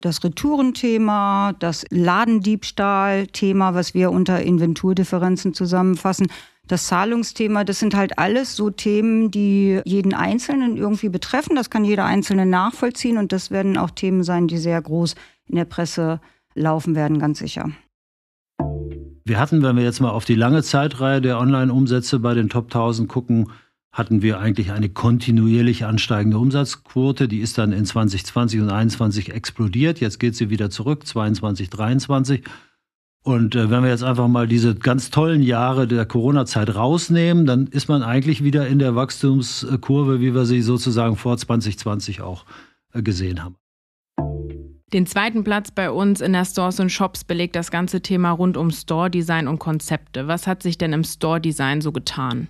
das Retourenthema, das Ladendiebstahl-Thema, was wir unter Inventurdifferenzen zusammenfassen, das Zahlungsthema, das sind halt alles so Themen, die jeden Einzelnen irgendwie betreffen. Das kann jeder Einzelne nachvollziehen und das werden auch Themen sein, die sehr groß in der Presse laufen werden, ganz sicher. Wir hatten, wenn wir jetzt mal auf die lange Zeitreihe der Online-Umsätze bei den Top 1000 gucken, hatten wir eigentlich eine kontinuierlich ansteigende Umsatzquote. Die ist dann in 2020 und 2021 explodiert. Jetzt geht sie wieder zurück, 22, 23. Und äh, wenn wir jetzt einfach mal diese ganz tollen Jahre der Corona-Zeit rausnehmen, dann ist man eigentlich wieder in der Wachstumskurve, wie wir sie sozusagen vor 2020 auch äh, gesehen haben. Den zweiten Platz bei uns in der Stores und Shops belegt das ganze Thema rund um Store-Design und Konzepte. Was hat sich denn im Store-Design so getan?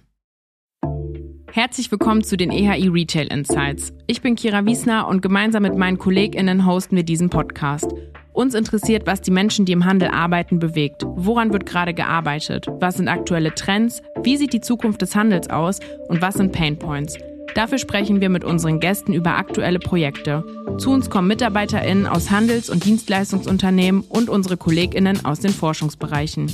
Herzlich willkommen zu den EHI Retail Insights. Ich bin Kira Wiesner und gemeinsam mit meinen KollegInnen hosten wir diesen Podcast. Uns interessiert, was die Menschen, die im Handel arbeiten, bewegt. Woran wird gerade gearbeitet? Was sind aktuelle Trends? Wie sieht die Zukunft des Handels aus? Und was sind Pain Points? Dafür sprechen wir mit unseren Gästen über aktuelle Projekte. Zu uns kommen MitarbeiterInnen aus Handels- und Dienstleistungsunternehmen und unsere KollegInnen aus den Forschungsbereichen.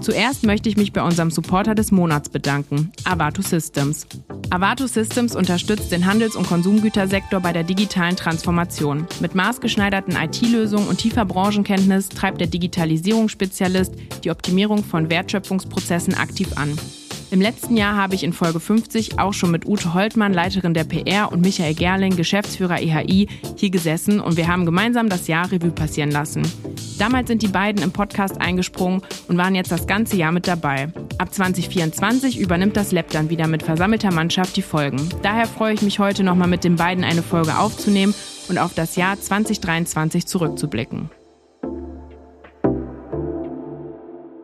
Zuerst möchte ich mich bei unserem Supporter des Monats bedanken, Avato Systems. Avato Systems unterstützt den Handels- und Konsumgütersektor bei der digitalen Transformation. Mit maßgeschneiderten IT-Lösungen und tiefer Branchenkenntnis treibt der Digitalisierungsspezialist die Optimierung von Wertschöpfungsprozessen aktiv an. Im letzten Jahr habe ich in Folge 50 auch schon mit Ute Holtmann, Leiterin der PR, und Michael Gerling, Geschäftsführer EHI, hier gesessen und wir haben gemeinsam das Jahr Revue passieren lassen. Damals sind die beiden im Podcast eingesprungen und waren jetzt das ganze Jahr mit dabei. Ab 2024 übernimmt das Lab dann wieder mit versammelter Mannschaft die Folgen. Daher freue ich mich heute nochmal mit den beiden eine Folge aufzunehmen und auf das Jahr 2023 zurückzublicken.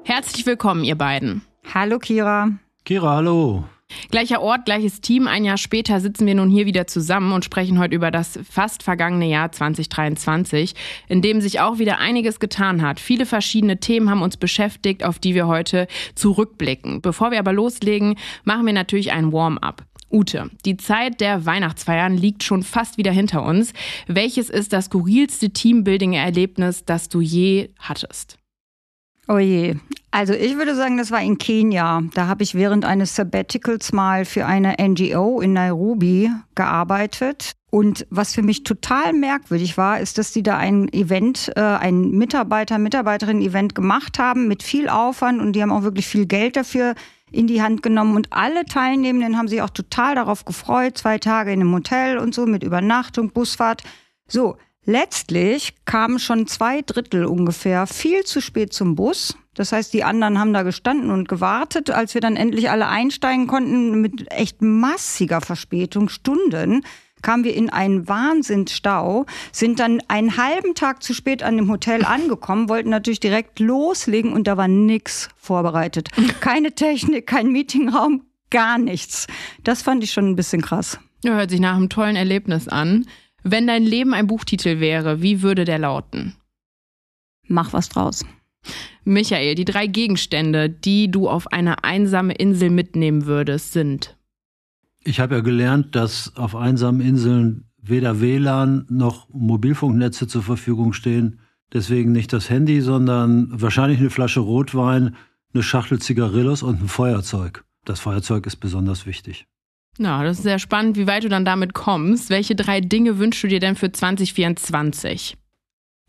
Herzlich willkommen, ihr beiden. Hallo Kira. Kira, hallo. Gleicher Ort, gleiches Team. Ein Jahr später sitzen wir nun hier wieder zusammen und sprechen heute über das fast vergangene Jahr 2023, in dem sich auch wieder einiges getan hat. Viele verschiedene Themen haben uns beschäftigt, auf die wir heute zurückblicken. Bevor wir aber loslegen, machen wir natürlich ein Warm-up. Ute, die Zeit der Weihnachtsfeiern liegt schon fast wieder hinter uns. Welches ist das skurrilste Teambuilding-Erlebnis, das du je hattest? Oh je. Also ich würde sagen, das war in Kenia. Da habe ich während eines Sabbaticals mal für eine NGO in Nairobi gearbeitet. Und was für mich total merkwürdig war, ist, dass die da ein Event, äh, ein Mitarbeiter, Mitarbeiterin-Event gemacht haben mit viel Aufwand und die haben auch wirklich viel Geld dafür in die Hand genommen und alle Teilnehmenden haben sich auch total darauf gefreut. Zwei Tage in einem Hotel und so mit Übernachtung, Busfahrt. So, Letztlich kamen schon zwei Drittel ungefähr viel zu spät zum Bus. Das heißt, die anderen haben da gestanden und gewartet. Als wir dann endlich alle einsteigen konnten, mit echt massiger Verspätung, Stunden, kamen wir in einen Wahnsinnsstau, sind dann einen halben Tag zu spät an dem Hotel angekommen, wollten natürlich direkt loslegen und da war nichts vorbereitet. Keine Technik, kein Meetingraum, gar nichts. Das fand ich schon ein bisschen krass. Hört sich nach einem tollen Erlebnis an. Wenn dein Leben ein Buchtitel wäre, wie würde der lauten? Mach was draus. Michael, die drei Gegenstände, die du auf eine einsame Insel mitnehmen würdest, sind. Ich habe ja gelernt, dass auf einsamen Inseln weder WLAN noch Mobilfunknetze zur Verfügung stehen. Deswegen nicht das Handy, sondern wahrscheinlich eine Flasche Rotwein, eine Schachtel Zigarillos und ein Feuerzeug. Das Feuerzeug ist besonders wichtig. Ja, das ist sehr spannend, wie weit du dann damit kommst. Welche drei Dinge wünschst du dir denn für 2024?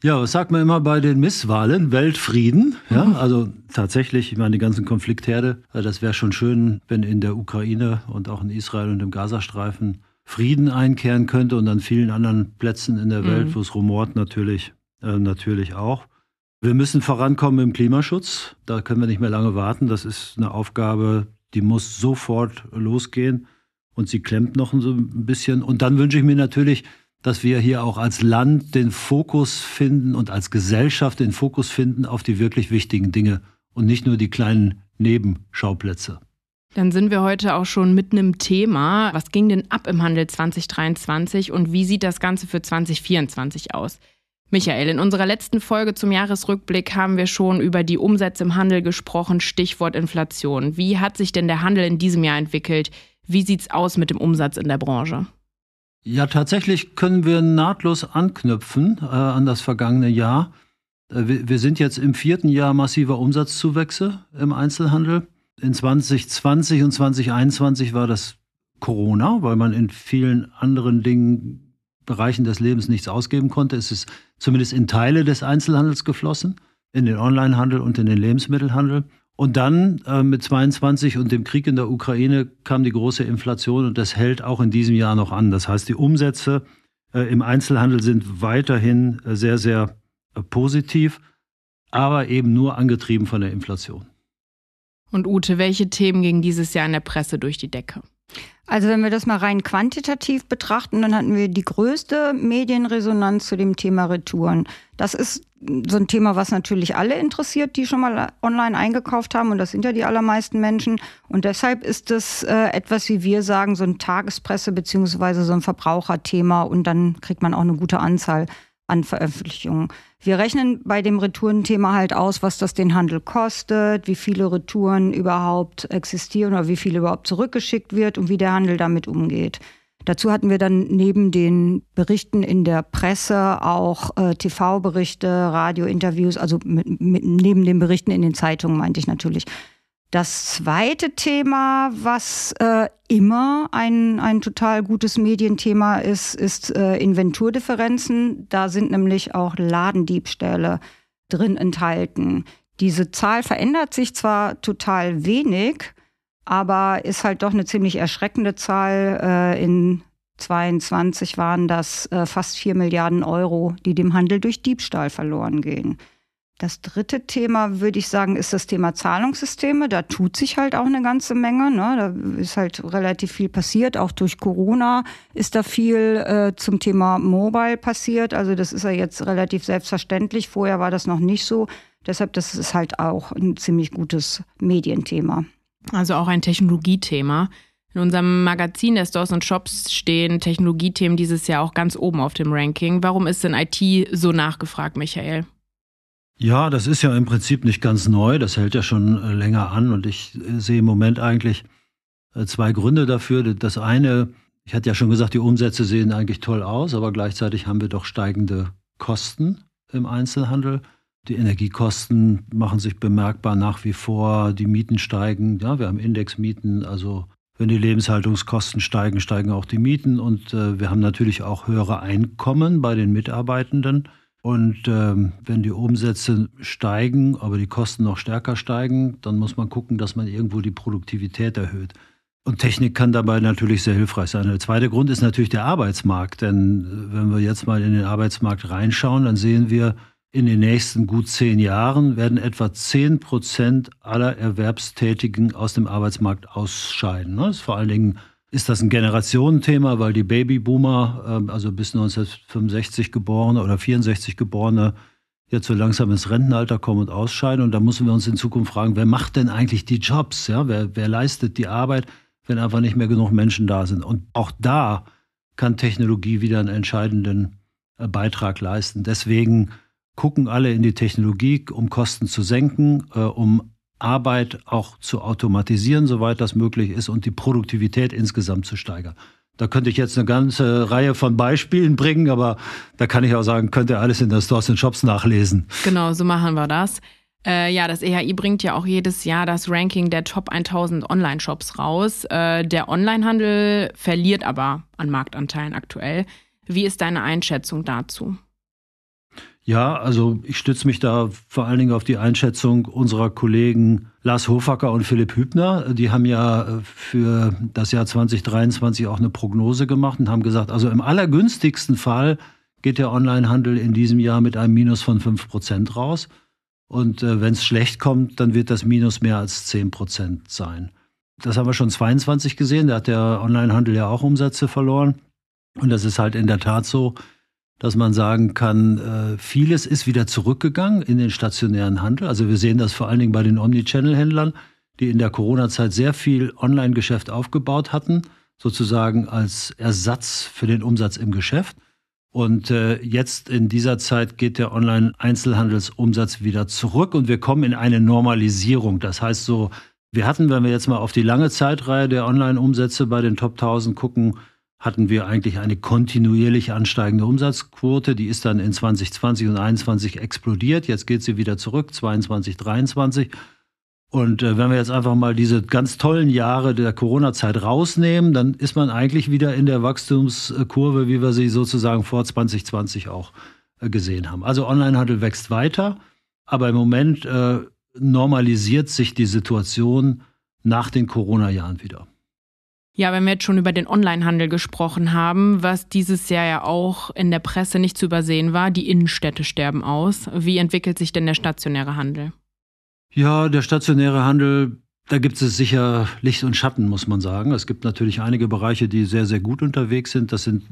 Ja, was sagt man immer bei den Misswahlen? Weltfrieden. Ja, mhm. also tatsächlich, ich meine, die ganzen Konfliktherde, äh, das wäre schon schön, wenn in der Ukraine und auch in Israel und im Gazastreifen Frieden einkehren könnte und an vielen anderen Plätzen in der Welt, mhm. wo es rumort, natürlich, äh, natürlich auch. Wir müssen vorankommen im Klimaschutz. Da können wir nicht mehr lange warten. Das ist eine Aufgabe, die muss sofort losgehen und sie klemmt noch so ein bisschen. Und dann wünsche ich mir natürlich, dass wir hier auch als Land den Fokus finden und als Gesellschaft den Fokus finden auf die wirklich wichtigen Dinge und nicht nur die kleinen Nebenschauplätze. Dann sind wir heute auch schon mitten im Thema. Was ging denn ab im Handel 2023 und wie sieht das Ganze für 2024 aus? Michael, in unserer letzten Folge zum Jahresrückblick haben wir schon über die Umsätze im Handel gesprochen, Stichwort Inflation. Wie hat sich denn der Handel in diesem Jahr entwickelt? Wie sieht's aus mit dem Umsatz in der Branche? Ja, tatsächlich können wir nahtlos anknüpfen äh, an das vergangene Jahr. Äh, wir, wir, sind jetzt im vierten Jahr massiver Umsatzzuwächse im Einzelhandel. In 2020 und 2021 war das Corona, weil man in vielen anderen Dingen, Bereichen des Lebens nichts ausgeben konnte. Es ist zumindest in Teile des Einzelhandels geflossen, in den Onlinehandel und in den Lebensmittelhandel. Und dann äh, mit 22 und dem Krieg in der Ukraine kam die große Inflation und das hält auch in diesem Jahr noch an. Das heißt, die Umsätze äh, im Einzelhandel sind weiterhin äh, sehr, sehr äh, positiv, aber eben nur angetrieben von der Inflation. Und Ute, welche Themen gingen dieses Jahr in der Presse durch die Decke? Also wenn wir das mal rein quantitativ betrachten, dann hatten wir die größte Medienresonanz zu dem Thema Retouren. Das ist so ein Thema, was natürlich alle interessiert, die schon mal online eingekauft haben. Und das sind ja die allermeisten Menschen. Und deshalb ist es äh, etwas, wie wir sagen, so ein Tagespresse beziehungsweise so ein Verbraucherthema. Und dann kriegt man auch eine gute Anzahl an Veröffentlichungen. Wir rechnen bei dem Retourenthema halt aus, was das den Handel kostet, wie viele Retouren überhaupt existieren oder wie viel überhaupt zurückgeschickt wird und wie der Handel damit umgeht. Dazu hatten wir dann neben den Berichten in der Presse auch äh, TV-Berichte, Radiointerviews, also mit, mit, neben den Berichten in den Zeitungen meinte ich natürlich. Das zweite Thema, was äh, immer ein, ein total gutes Medienthema ist, ist äh, Inventurdifferenzen. Da sind nämlich auch Ladendiebstähle drin enthalten. Diese Zahl verändert sich zwar total wenig, aber ist halt doch eine ziemlich erschreckende Zahl. Äh, in 22 waren das äh, fast 4 Milliarden Euro, die dem Handel durch Diebstahl verloren gehen. Das dritte Thema, würde ich sagen, ist das Thema Zahlungssysteme. Da tut sich halt auch eine ganze Menge. Ne? Da ist halt relativ viel passiert. Auch durch Corona ist da viel äh, zum Thema Mobile passiert. Also das ist ja jetzt relativ selbstverständlich. Vorher war das noch nicht so. Deshalb, das ist halt auch ein ziemlich gutes Medienthema. Also auch ein Technologiethema. In unserem Magazin der Stores und Shops stehen Technologiethemen dieses Jahr auch ganz oben auf dem Ranking. Warum ist denn IT so nachgefragt, Michael? Ja, das ist ja im Prinzip nicht ganz neu. Das hält ja schon äh, länger an. Und ich äh, sehe im Moment eigentlich äh, zwei Gründe dafür. Das eine, ich hatte ja schon gesagt, die Umsätze sehen eigentlich toll aus, aber gleichzeitig haben wir doch steigende Kosten im Einzelhandel. Die Energiekosten machen sich bemerkbar nach wie vor, die Mieten steigen. Ja, wir haben Indexmieten, also wenn die Lebenshaltungskosten steigen, steigen auch die Mieten und äh, wir haben natürlich auch höhere Einkommen bei den Mitarbeitenden. Und ähm, wenn die Umsätze steigen, aber die Kosten noch stärker steigen, dann muss man gucken, dass man irgendwo die Produktivität erhöht. Und Technik kann dabei natürlich sehr hilfreich sein. Der zweite Grund ist natürlich der Arbeitsmarkt. Denn äh, wenn wir jetzt mal in den Arbeitsmarkt reinschauen, dann sehen wir, in den nächsten gut zehn Jahren werden etwa zehn Prozent aller Erwerbstätigen aus dem Arbeitsmarkt ausscheiden. Das ist vor allen Dingen ist das ein Generationenthema, weil die Babyboomer, ähm, also bis 1965 geborene oder 64 geborene, jetzt so langsam ins Rentenalter kommen und ausscheiden. Und da müssen wir uns in Zukunft fragen, wer macht denn eigentlich die Jobs? Ja? Wer, wer leistet die Arbeit, wenn einfach nicht mehr genug Menschen da sind? Und auch da kann Technologie wieder einen entscheidenden äh, Beitrag leisten. Deswegen gucken alle in die Technologie, um Kosten zu senken, äh, um Arbeit auch zu automatisieren, soweit das möglich ist, und die Produktivität insgesamt zu steigern. Da könnte ich jetzt eine ganze Reihe von Beispielen bringen, aber da kann ich auch sagen, könnt ihr alles in der Stores and Shops nachlesen. Genau, so machen wir das. Äh, ja, das EHI bringt ja auch jedes Jahr das Ranking der Top 1000 Online-Shops raus. Äh, der Onlinehandel verliert aber an Marktanteilen aktuell. Wie ist deine Einschätzung dazu? Ja, also ich stütze mich da vor allen Dingen auf die Einschätzung unserer Kollegen Lars Hofacker und Philipp Hübner. Die haben ja äh, für das Jahr 2023 auch eine Prognose gemacht und haben gesagt, also im allergünstigsten Fall geht der Onlinehandel in diesem Jahr mit einem Minus von 5 Prozent raus. Und äh, wenn es schlecht kommt, dann wird das Minus mehr als 10 Prozent sein. Das haben wir schon 22 gesehen. Da hat der Onlinehandel ja auch Umsätze verloren. Und das ist halt in der Tat so, dass man sagen kann, äh, vieles ist wieder zurückgegangen in den stationären Handel. Also wir sehen das vor allen Dingen bei den Omnichannel-Händlern, die in der Corona-Zeit sehr viel Online-Geschäft aufgebaut hatten, sozusagen als Ersatz für den Umsatz im Geschäft. Und äh, jetzt in dieser Zeit geht der Online-Einzelhandelsumsatz wieder zurück und wir kommen in eine Normalisierung. Das heißt so, wir hatten, wenn wir jetzt mal auf die lange Zeitreihe der Online-Umsätze bei den Top 1000 gucken, hatten wir eigentlich eine kontinuierlich ansteigende Umsatzquote. Die ist dann in 2020 und 2021 explodiert. Jetzt geht sie wieder zurück, 22, 23. Und äh, wenn wir jetzt einfach mal diese ganz tollen Jahre der Corona-Zeit rausnehmen, dann ist man eigentlich wieder in der Wachstumskurve, wie wir sie sozusagen vor 2020 auch äh, gesehen haben. Also Onlinehandel wächst weiter, aber im Moment äh, normalisiert sich die Situation nach den Corona-Jahren wieder. Ja, wenn wir jetzt schon über den Onlinehandel gesprochen haben, was dieses Jahr ja auch in der Presse nicht zu übersehen war, die Innenstädte sterben aus. Wie entwickelt sich denn der stationäre Handel? Ja, der stationäre Handel, da gibt es sicher Licht und Schatten, muss man sagen. Es gibt natürlich einige Bereiche, die sehr, sehr gut unterwegs sind. Das sind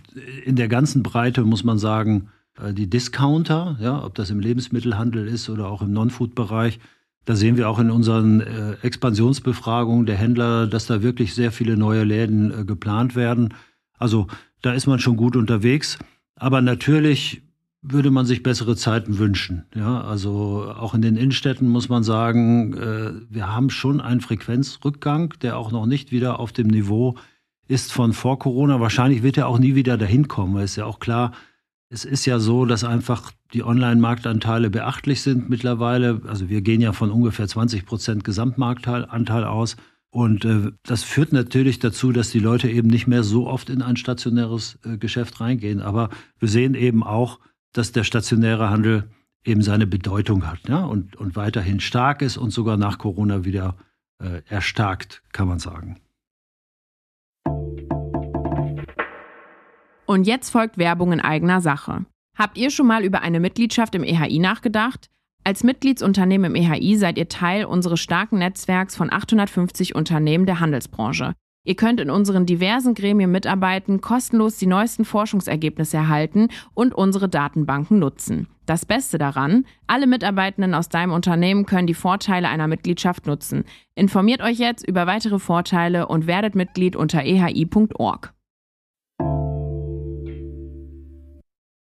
in der ganzen Breite, muss man sagen, äh, die Discounter, ja, ob das im Lebensmittelhandel ist oder auch im Non-Food-Bereich. Da sehen wir auch in unseren äh, Expansionsbefragungen der Händler, dass da wirklich sehr viele neue Läden äh, geplant werden. Also da ist man schon gut unterwegs. Aber natürlich würde man sich bessere Zeiten wünschen. Ja, also auch in den Innenstädten muss man sagen, äh, wir haben schon einen Frequenzrückgang, der auch noch nicht wieder auf dem Niveau ist von vor Corona. Wahrscheinlich wird er auch nie wieder dahin kommen, es ja auch klar, es ist ja so, dass einfach die Online-Marktanteile beachtlich sind mittlerweile. Also wir gehen ja von ungefähr 20 Prozent Gesamtmarktanteil aus. Und äh, das führt natürlich dazu, dass die Leute eben nicht mehr so oft in ein stationäres äh, Geschäft reingehen. Aber wir sehen eben auch, dass der stationäre Handel eben seine Bedeutung hat ja, und, und weiterhin stark ist und sogar nach Corona wieder äh, erstarkt, kann man sagen. Und jetzt folgt Werbung in eigener Sache. Habt ihr schon mal über eine Mitgliedschaft im EHI nachgedacht? Als Mitgliedsunternehmen im EHI seid ihr Teil unseres starken Netzwerks von 850 Unternehmen der Handelsbranche. Ihr könnt in unseren diversen Gremien mitarbeiten, kostenlos die neuesten Forschungsergebnisse erhalten und unsere Datenbanken nutzen. Das Beste daran, alle Mitarbeitenden aus deinem Unternehmen können die Vorteile einer Mitgliedschaft nutzen. Informiert euch jetzt über weitere Vorteile und werdet Mitglied unter ehi.org.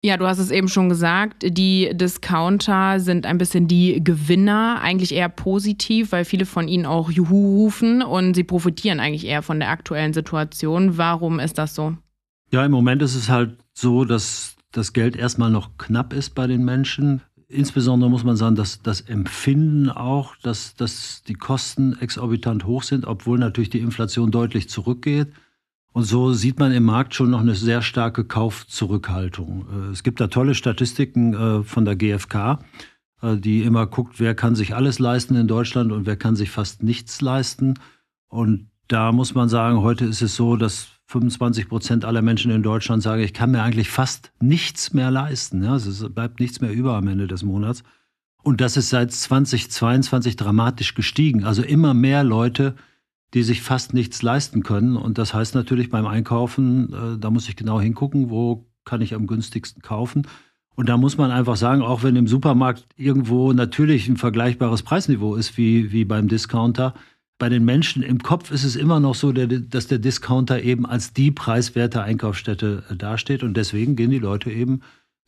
Ja, du hast es eben schon gesagt, die Discounter sind ein bisschen die Gewinner, eigentlich eher positiv, weil viele von ihnen auch Juhu rufen und sie profitieren eigentlich eher von der aktuellen Situation. Warum ist das so? Ja, im Moment ist es halt so, dass das Geld erstmal noch knapp ist bei den Menschen. Insbesondere muss man sagen, dass das Empfinden auch, dass, dass die Kosten exorbitant hoch sind, obwohl natürlich die Inflation deutlich zurückgeht. Und so sieht man im Markt schon noch eine sehr starke Kaufzurückhaltung. Äh, es gibt da tolle Statistiken äh, von der GfK, äh, die immer guckt, wer kann sich alles leisten in Deutschland und wer kann sich fast nichts leisten. Und da muss man sagen, heute ist es so, dass 25 Prozent aller Menschen in Deutschland sagen, ich kann mir eigentlich fast nichts mehr leisten. Ja, es bleibt nichts mehr über am Ende des Monats. Und das ist seit 2022 dramatisch gestiegen. Also immer mehr Leute die sich fast nichts leisten können. Und das heißt natürlich beim Einkaufen, äh, da muss ich genau hingucken, wo kann ich am günstigsten kaufen. Und da muss man einfach sagen, auch wenn im Supermarkt irgendwo natürlich ein vergleichbares Preisniveau ist wie, wie beim Discounter, bei den Menschen im Kopf ist es immer noch so, dass der Discounter eben als die preiswerte Einkaufsstätte äh, dasteht. Und deswegen gehen die Leute eben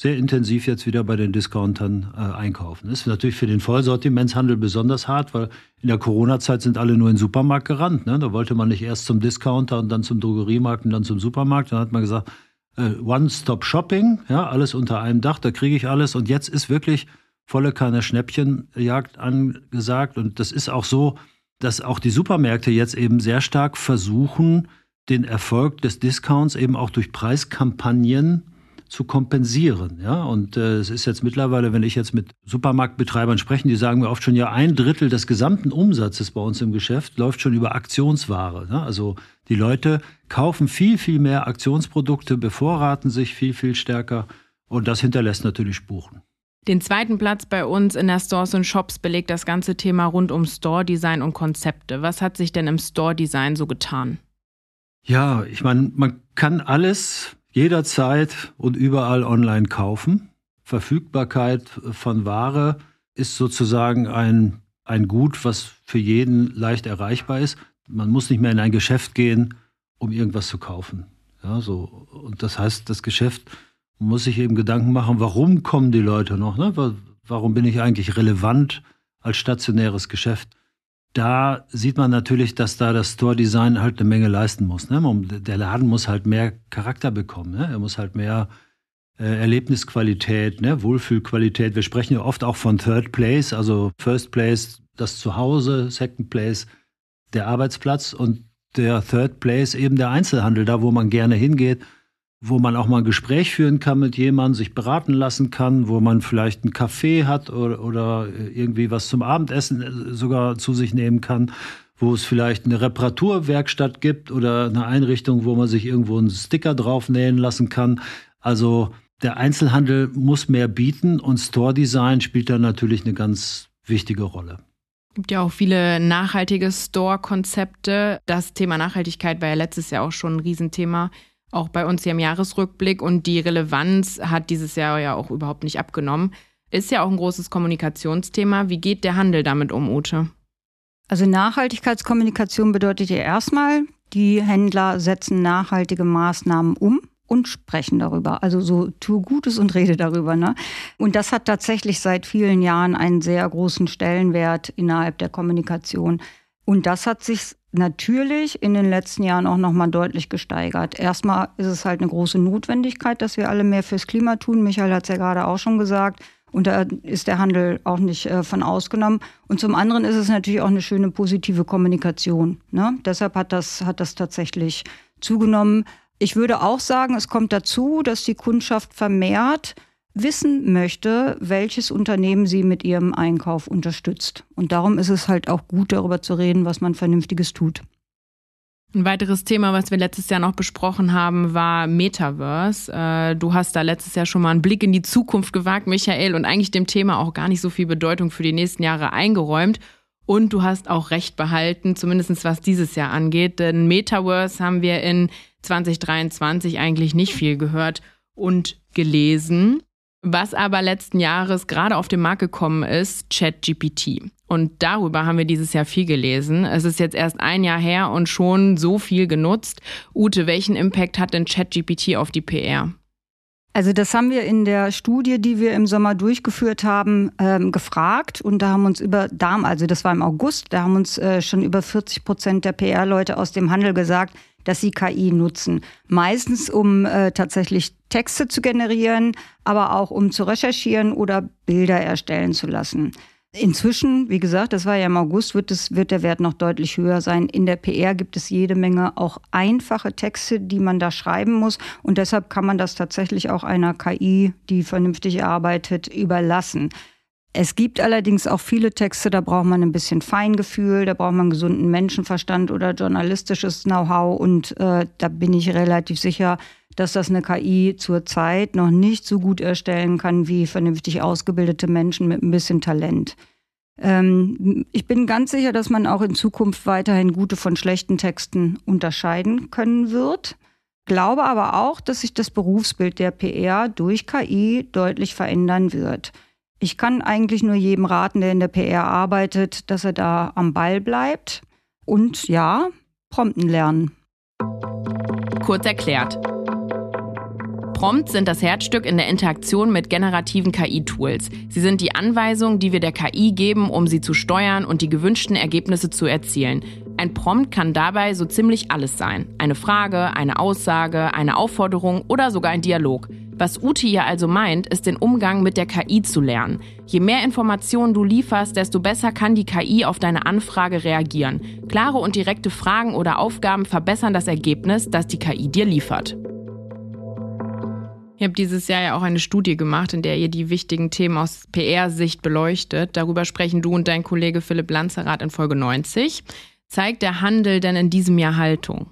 sehr intensiv jetzt wieder bei den Discountern äh, einkaufen. Das ist natürlich für den Vollsortimentshandel besonders hart, weil in der Corona-Zeit sind alle nur in den Supermarkt gerannt. Ne? Da wollte man nicht erst zum Discounter und dann zum Drogeriemarkt und dann zum Supermarkt. Dann hat man gesagt, äh, One-Stop-Shopping, ja, alles unter einem Dach, da kriege ich alles. Und jetzt ist wirklich volle Kanne Schnäppchenjagd angesagt. Und das ist auch so, dass auch die Supermärkte jetzt eben sehr stark versuchen, den Erfolg des Discounts eben auch durch Preiskampagnen zu kompensieren. Ja, und äh, es ist jetzt mittlerweile, wenn ich jetzt mit Supermarktbetreibern spreche, die sagen mir oft schon, ja, ein Drittel des gesamten Umsatzes bei uns im Geschäft läuft schon über Aktionsware. Ja? Also die Leute kaufen viel, viel mehr Aktionsprodukte, bevorraten sich viel, viel stärker und das hinterlässt natürlich Spuren. Den zweiten Platz bei uns in der Stores und Shops belegt das ganze Thema rund um Store Design und Konzepte. Was hat sich denn im Store Design so getan? Ja, ich meine, man kann alles jederzeit und überall online kaufen. Verfügbarkeit von Ware ist sozusagen ein, ein Gut, was für jeden leicht erreichbar ist. Man muss nicht mehr in ein Geschäft gehen, um irgendwas zu kaufen. Ja, so. Und das heißt, das Geschäft muss sich eben Gedanken machen, warum kommen die Leute noch? Ne? Warum bin ich eigentlich relevant als stationäres Geschäft? Da sieht man natürlich, dass da das Store-Design halt eine Menge leisten muss. Ne? Der Laden muss halt mehr Charakter bekommen. Ne? Er muss halt mehr äh, Erlebnisqualität, ne? Wohlfühlqualität. Wir sprechen ja oft auch von Third Place, also First Place das Zuhause, Second Place der Arbeitsplatz und der Third Place eben der Einzelhandel, da wo man gerne hingeht, wo man auch mal ein Gespräch führen kann mit jemandem, sich beraten lassen kann, wo man vielleicht einen Kaffee hat oder, oder irgendwie was zum Abendessen äh, sogar zu sich nehmen kann, wo es vielleicht eine Reparaturwerkstatt gibt oder eine Einrichtung, wo man sich irgendwo einen Sticker draufnähen lassen kann. Also der Einzelhandel muss mehr bieten und Store Design spielt da natürlich eine ganz wichtige Rolle. Es gibt ja auch viele nachhaltige Store-Konzepte. Das Thema Nachhaltigkeit war ja letztes Jahr auch schon ein Riesenthema, auch bei uns hier im Jahresrückblick. Und die Relevanz hat dieses Jahr ja auch überhaupt nicht abgenommen. Ist ja auch ein großes Kommunikationsthema. Wie geht der Handel damit um, Ute? Also Nachhaltigkeitskommunikation bedeutet ja erstmal, die Händler setzen nachhaltige Maßnahmen um und sprechen darüber. Also so tu Gutes und rede darüber. Ne? Und das hat tatsächlich seit vielen Jahren einen sehr großen Stellenwert innerhalb der Kommunikation. Und das hat sich natürlich in den letzten Jahren auch nochmal deutlich gesteigert. Erstmal ist es halt eine große Notwendigkeit, dass wir alle mehr fürs Klima tun. Michael hat es ja gerade auch schon gesagt. Und da ist der Handel auch nicht äh, von ausgenommen. Und zum anderen ist es natürlich auch eine schöne positive Kommunikation. Ne? Deshalb hat das, hat das tatsächlich zugenommen. Ich würde auch sagen, es kommt dazu, dass die Kundschaft vermehrt wissen möchte, welches Unternehmen sie mit ihrem Einkauf unterstützt. Und darum ist es halt auch gut, darüber zu reden, was man Vernünftiges tut. Ein weiteres Thema, was wir letztes Jahr noch besprochen haben, war Metaverse. Äh, du hast da letztes Jahr schon mal einen Blick in die Zukunft gewagt, Michael, und eigentlich dem Thema auch gar nicht so viel Bedeutung für die nächsten Jahre eingeräumt. Und du hast auch recht behalten, zumindest was dieses Jahr angeht. Denn Metaverse haben wir in 2023 eigentlich nicht viel gehört und gelesen. Was aber letzten Jahres gerade auf den Markt gekommen ist, ChatGPT. Und darüber haben wir dieses Jahr viel gelesen. Es ist jetzt erst ein Jahr her und schon so viel genutzt. Ute, welchen Impact hat denn ChatGPT auf die PR? Also das haben wir in der Studie, die wir im Sommer durchgeführt haben, ähm, gefragt und da haben uns über, also das war im August, da haben uns äh, schon über 40 Prozent der PR-Leute aus dem Handel gesagt, dass sie KI nutzen. Meistens, um äh, tatsächlich Texte zu generieren, aber auch um zu recherchieren oder Bilder erstellen zu lassen. Inzwischen, wie gesagt, das war ja im August, wird, es, wird der Wert noch deutlich höher sein. In der PR gibt es jede Menge auch einfache Texte, die man da schreiben muss. Und deshalb kann man das tatsächlich auch einer KI, die vernünftig arbeitet, überlassen. Es gibt allerdings auch viele Texte, da braucht man ein bisschen Feingefühl, da braucht man gesunden Menschenverstand oder journalistisches Know-how. Und äh, da bin ich relativ sicher, dass das eine KI zurzeit noch nicht so gut erstellen kann wie vernünftig ausgebildete Menschen mit ein bisschen Talent. Ähm, ich bin ganz sicher, dass man auch in Zukunft weiterhin gute von schlechten Texten unterscheiden können wird. Glaube aber auch, dass sich das Berufsbild der PR durch KI deutlich verändern wird. Ich kann eigentlich nur jedem raten, der in der PR arbeitet, dass er da am Ball bleibt und ja, Prompten lernen. Kurz erklärt. Prompts sind das Herzstück in der Interaktion mit generativen KI-Tools. Sie sind die Anweisungen, die wir der KI geben, um sie zu steuern und die gewünschten Ergebnisse zu erzielen. Ein Prompt kann dabei so ziemlich alles sein. Eine Frage, eine Aussage, eine Aufforderung oder sogar ein Dialog. Was Ute hier also meint, ist den Umgang mit der KI zu lernen. Je mehr Informationen du lieferst, desto besser kann die KI auf deine Anfrage reagieren. Klare und direkte Fragen oder Aufgaben verbessern das Ergebnis, das die KI dir liefert. Ihr habt dieses Jahr ja auch eine Studie gemacht, in der ihr die wichtigen Themen aus PR-Sicht beleuchtet. Darüber sprechen du und dein Kollege Philipp Lanzerath in Folge 90. Zeigt der Handel denn in diesem Jahr Haltung?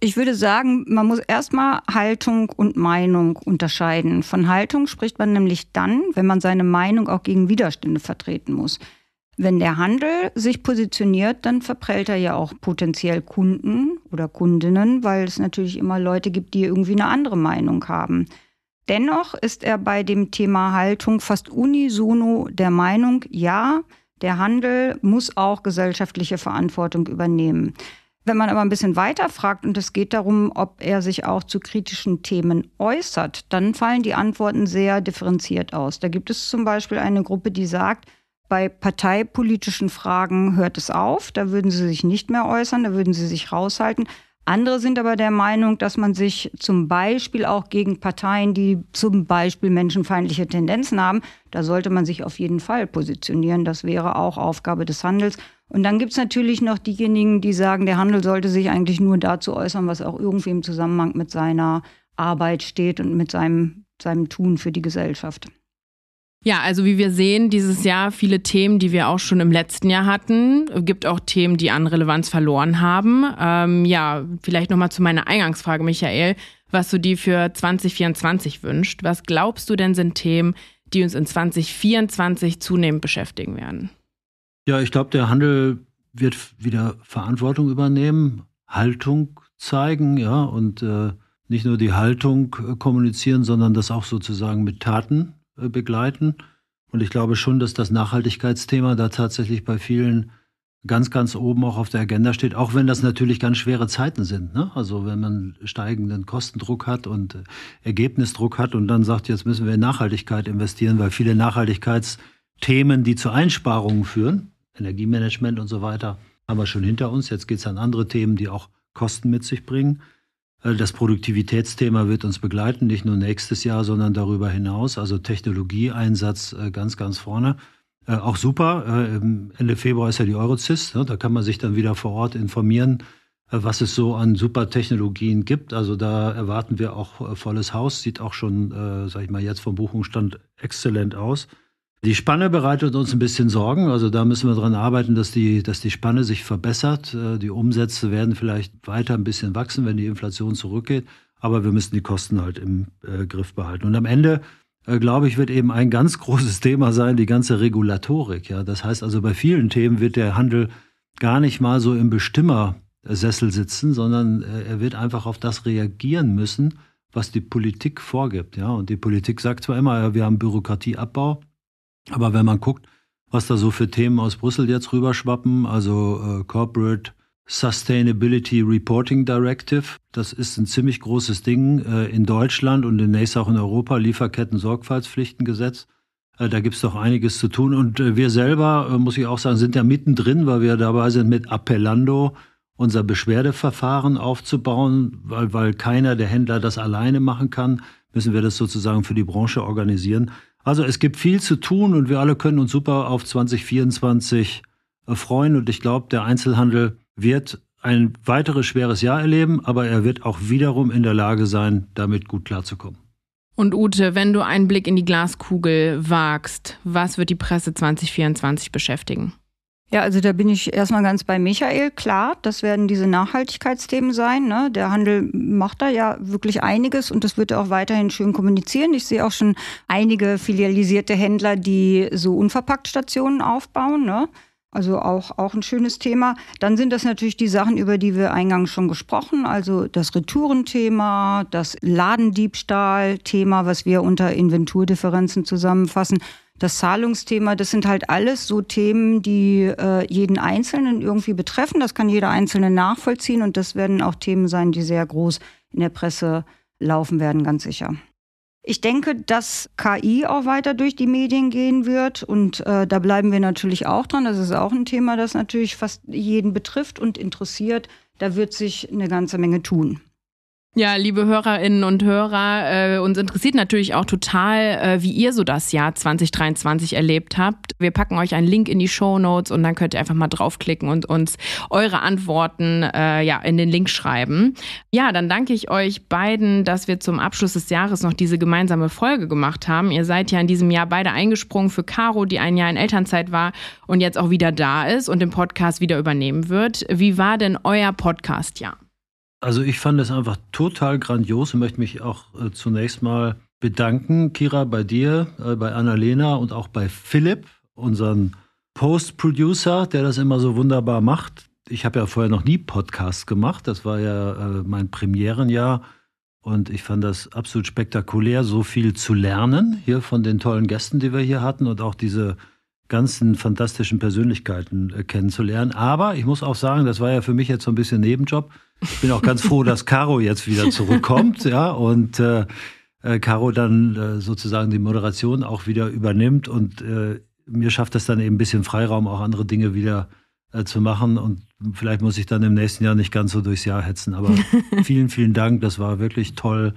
Ich würde sagen, man muss erstmal Haltung und Meinung unterscheiden. Von Haltung spricht man nämlich dann, wenn man seine Meinung auch gegen Widerstände vertreten muss. Wenn der Handel sich positioniert, dann verprellt er ja auch potenziell Kunden oder Kundinnen, weil es natürlich immer Leute gibt, die irgendwie eine andere Meinung haben. Dennoch ist er bei dem Thema Haltung fast unisono der Meinung, ja, der Handel muss auch gesellschaftliche Verantwortung übernehmen. Wenn man aber ein bisschen weiter fragt und es geht darum, ob er sich auch zu kritischen Themen äußert, dann fallen die Antworten sehr differenziert aus. Da gibt es zum Beispiel eine Gruppe, die sagt, Bei parteipolitischen Fragen hört es auf. Da würden sie sich nicht mehr äußern, da würden sie sich raushalten. Andere sind aber der Meinung, dass man sich zum Beispiel auch gegen Parteien, die zum Beispiel menschenfeindliche Tendenzen haben, da sollte man sich auf jeden Fall positionieren. Das wäre auch Aufgabe des Handels. Und dann gibt es natürlich noch diejenigen, die sagen, der Handel sollte sich eigentlich nur dazu äußern, was auch irgendwie im Zusammenhang mit seiner Arbeit steht und mit seinem, seinem Tun für die Gesellschaft. Ja, also wie wir sehen, dieses Jahr viele Themen, die wir auch schon im letzten Jahr hatten. Gibt auch Themen, die an Relevanz verloren haben. Ähm, ja, vielleicht nochmal zu meiner Eingangsfrage, Michael, was du dir für 2024 wünscht. Was glaubst du denn sind Themen, die uns in 2024 zunehmend beschäftigen werden? Ja, ich glaube, der Handel wird wieder Verantwortung übernehmen, Haltung zeigen, ja, und äh, nicht nur die Haltung äh, kommunizieren, sondern das auch sozusagen mit Taten begleiten. Und ich glaube schon, dass das Nachhaltigkeitsthema da tatsächlich bei vielen ganz, ganz oben auch auf der Agenda steht, auch wenn das natürlich ganz schwere Zeiten sind. Ne? Also wenn man steigenden Kostendruck hat und äh, Ergebnisdruck hat und dann sagt, jetzt müssen wir in Nachhaltigkeit investieren, weil viele Nachhaltigkeitsthemen, die zu Einsparungen führen, Energiemanagement und so weiter, haben wir schon hinter uns. Jetzt geht es an andere Themen, die auch Kosten mit sich bringen. Äh, das Produktivitätsthema wird uns begleiten, nicht nur nächstes Jahr, sondern darüber hinaus. Also Technologieeinsatz äh, ganz, ganz vorne. Äh, auch super. Ende Februar ist ja die Eurozis. Ne? Da kann man sich dann wieder vor Ort informieren, was es so an super Technologien gibt. Also da erwarten wir auch volles Haus. Sieht auch schon, sag ich mal, jetzt vom Buchungsstand exzellent aus. Die Spanne bereitet uns ein bisschen Sorgen. Also da müssen wir daran arbeiten, dass die, dass die Spanne sich verbessert. Äh, die Umsätze werden vielleicht weiter ein bisschen wachsen, wenn die Inflation zurückgeht. Aber wir müssen die Kosten halt im äh, Griff behalten. Und am Ende, äh, glaube ich, wird eben ein ganz großes Thema sein, die ganze Regulatorik. Ja, das heißt also, bei vielen Themen wird der Handel gar nicht mal so im Bestimmersessel sitzen, sondern er wird einfach auf das reagieren müssen, was die Politik vorgibt. Ja, und die Politik sagt zwar immer, ja, wir haben Bürokratieabbau. Aber wenn man guckt, was da so für Themen aus Brüssel jetzt rüberschwappen, also äh, Corporate Sustainability Reporting Directive, das ist ein ziemlich großes Ding äh, in Deutschland und demnächst auch in Europa, Lieferketten-Sorgfaltspflichtengesetz. Äh, da gibt es doch einiges zu tun. Und äh, wir selber, äh, muss ich auch sagen, sind ja mittendrin, weil wir dabei sind, mit Appellando unser Beschwerdeverfahren aufzubauen, weil, weil keiner der Händler das alleine machen kann, müssen wir das sozusagen für die Branche organisieren. Also es gibt viel zu tun und wir alle können uns super auf 2024 äh, freuen. Und ich glaube, der Einzelhandel wird ein weiteres schweres Jahr erleben, aber er wird auch wiederum in der Lage sein, damit gut klarzukommen. Und Ute, wenn du einen Blick in die Glaskugel wagst, was wird die Presse 2024 beschäftigen? Ja, also da bin ich erstmal ganz bei Michael. Klar, das werden diese Nachhaltigkeitsthemen sein. Ne? Der Handel macht da ja wirklich einiges und das wird auch weiterhin schön kommunizieren. Ich sehe auch schon einige filialisierte Händler, die so Unverpacktstationen aufbauen. Ne? Also auch, auch ein schönes Thema. Dann sind das natürlich die Sachen, über die wir eingangs schon gesprochen. Also das Retourenthema, das Ladendiebstahl-Thema, was wir unter Inventurdifferenzen zusammenfassen das Zahlungsthema, das sind halt alles so Themen, die äh, jeden Einzelnen irgendwie betreffen. Das kann jeder Einzelne nachvollziehen und das werden auch Themen sein, die sehr groß in der Presse laufen werden, ganz sicher. Ich denke, dass KI auch weiter durch die Medien gehen wird und äh, da bleiben wir natürlich auch dran. Das ist auch ein Thema, das natürlich fast jeden betrifft und interessiert. Da wird sich eine ganze Menge tun. Ja, liebe Hörerinnen und Hörer, äh, uns interessiert natürlich auch total, äh, wie ihr so das Jahr 2023 erlebt habt. Wir packen euch einen Link in die Show Notes und dann könnt ihr einfach mal draufklicken und uns eure Antworten äh, ja in den Link schreiben. Ja, dann danke ich euch beiden, dass wir zum Abschluss des Jahres noch diese gemeinsame Folge gemacht haben. Ihr seid ja in diesem Jahr beide eingesprungen für Caro, die ein Jahr in Elternzeit war und jetzt auch wieder da ist und den Podcast wieder übernehmen wird. Wie war denn euer Podcast-Jahr? Also ich fand es einfach total grandios und möchte mich auch äh, zunächst mal bedanken, Kira, bei dir, äh, bei Annalena und auch bei Philipp, unseren Post-Producer, der das immer so wunderbar macht. Ich habe ja vorher noch nie Podcasts gemacht. Das war ja äh, mein Premierenjahr. Und ich fand das absolut spektakulär, so viel zu lernen hier von den tollen Gästen, die wir hier hatten und auch diese ganzen fantastischen Persönlichkeiten kennenzulernen. Aber ich muss auch sagen, das war ja für mich jetzt so ein bisschen Nebenjob. Ich bin auch ganz froh, dass Caro jetzt wieder zurückkommt, ja, und äh, äh, Caro dann äh, sozusagen die Moderation auch wieder übernimmt. Und äh, mir schafft das dann eben ein bisschen Freiraum, auch andere Dinge wieder äh, zu machen. Und vielleicht muss ich dann im nächsten Jahr nicht ganz so durchs Jahr hetzen. Aber vielen, vielen Dank. Das war wirklich toll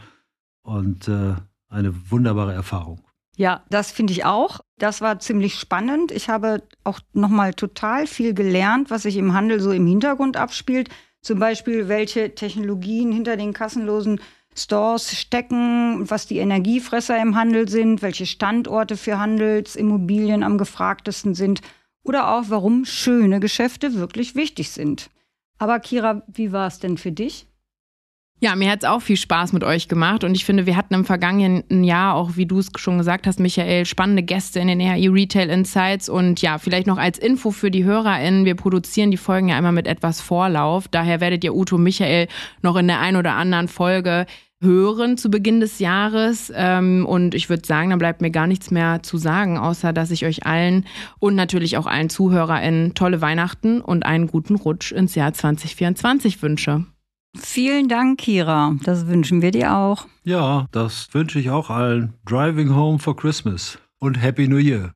und äh, eine wunderbare Erfahrung. Ja, das finde ich auch. Das war ziemlich spannend. Ich habe auch nochmal total viel gelernt, was sich im Handel so im Hintergrund abspielt. Zum Beispiel, welche Technologien hinter den kassenlosen Stores stecken, was die Energiefresser im Handel sind, welche Standorte für Handelsimmobilien am gefragtesten sind oder auch, warum schöne Geschäfte wirklich wichtig sind. Aber Kira, wie war es denn für dich? Ja, mir hat es auch viel Spaß mit euch gemacht und ich finde, wir hatten im vergangenen Jahr auch, wie du es schon gesagt hast, Michael, spannende Gäste in den RI Retail Insights und ja, vielleicht noch als Info für die HörerInnen, wir produzieren die Folgen ja immer mit etwas Vorlauf, daher werdet ihr Uto Michael noch in der ein oder anderen Folge hören zu Beginn des Jahres. Ähm, und ich würde sagen, da bleibt mir gar nichts mehr zu sagen, außer dass ich euch allen und natürlich auch allen ZuhörerInnen tolle Weihnachten und einen guten Rutsch ins Jahr 2024 wünsche. Vielen Dank, Kira. Das wünschen wir dir auch. Ja, das wünsche ich auch allen. Driving Home for Christmas und Happy New Year.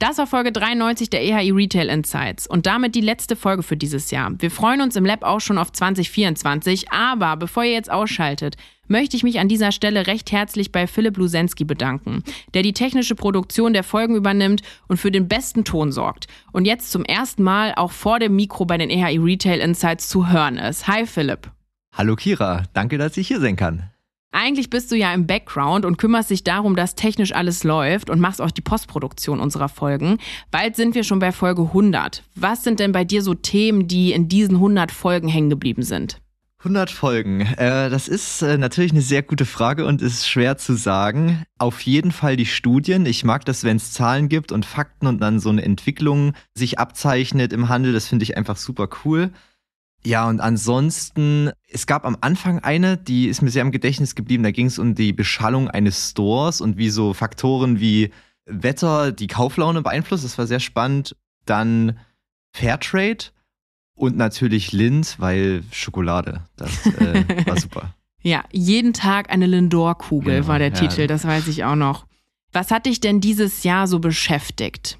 Das war Folge 93 der EHI Retail Insights und damit die letzte Folge für dieses Jahr. Wir freuen uns im Lab auch schon auf 2024, aber bevor ihr jetzt ausschaltet, möchte ich mich an dieser Stelle recht herzlich bei Philipp Lusensky bedanken, der die technische Produktion der Folgen übernimmt und für den besten Ton sorgt und jetzt zum ersten Mal auch vor dem Mikro bei den EHI Retail Insights zu hören ist. Hi Philipp. Hallo Kira, danke, dass ich hier sein kann. Eigentlich bist du ja im Background und kümmerst dich darum, dass technisch alles läuft und machst auch die Postproduktion unserer Folgen. Bald sind wir schon bei Folge 100. Was sind denn bei dir so Themen, die in diesen 100 Folgen hängen geblieben sind? 100 Folgen. Äh, das ist äh, natürlich eine sehr gute Frage und ist schwer zu sagen. Auf jeden Fall die Studien. Ich mag das, wenn es Zahlen gibt und Fakten und dann so eine Entwicklung sich abzeichnet im Handel. Das finde ich einfach super cool. Ja, und ansonsten, es gab am Anfang eine, die ist mir sehr im Gedächtnis geblieben. Da ging es um die Beschallung eines Stores und wie so Faktoren wie Wetter die Kauflaune beeinflusst. Das war sehr spannend. Dann Fairtrade und natürlich Lind, weil Schokolade. Das äh, war super. Ja, jeden Tag eine Lindor-Kugel genau, war der ja. Titel, das weiß ich auch noch. Was hat dich denn dieses Jahr so beschäftigt?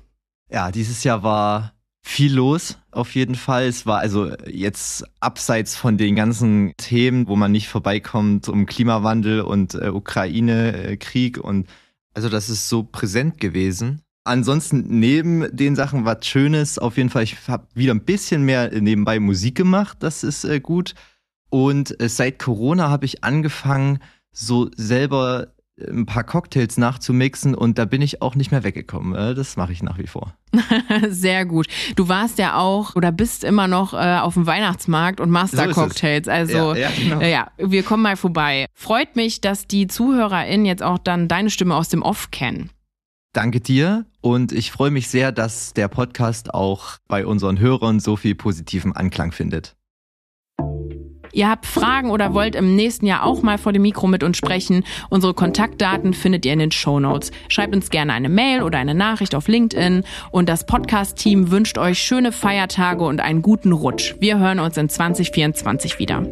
Ja, dieses Jahr war viel los, auf jeden Fall. Es war also jetzt abseits von den ganzen Themen, wo man nicht vorbeikommt, um Klimawandel und äh, Ukraine-Krieg und also das ist so präsent gewesen. Ansonsten neben den Sachen was Schönes, auf jeden Fall, ich habe wieder ein bisschen mehr nebenbei Musik gemacht, das ist äh, gut. Und äh, seit Corona habe ich angefangen, so selber ein paar Cocktails nachzumixen und da bin ich auch nicht mehr weggekommen. Äh, das mache ich nach wie vor. Sehr gut. Du warst ja auch oder bist immer noch äh, auf dem Weihnachtsmarkt und machst so da Cocktails. Also ja, ja, genau. äh, ja, wir kommen mal vorbei. Freut mich, dass die ZuhörerInnen jetzt auch dann deine Stimme aus dem Off kennen. Danke dir und ich freue mich sehr, dass der Podcast auch bei unseren Hörern so viel positiven Anklang findet. Ihr habt Fragen oder wollt im nächsten Jahr auch mal vor dem Mikro mit uns sprechen? Unsere Kontaktdaten findet ihr in den Show Notes. Schreibt uns gerne eine Mail oder eine Nachricht auf LinkedIn. Und das Podcast-Team wünscht euch schöne Feiertage und einen guten Rutsch. Wir hören uns in 2024 wieder.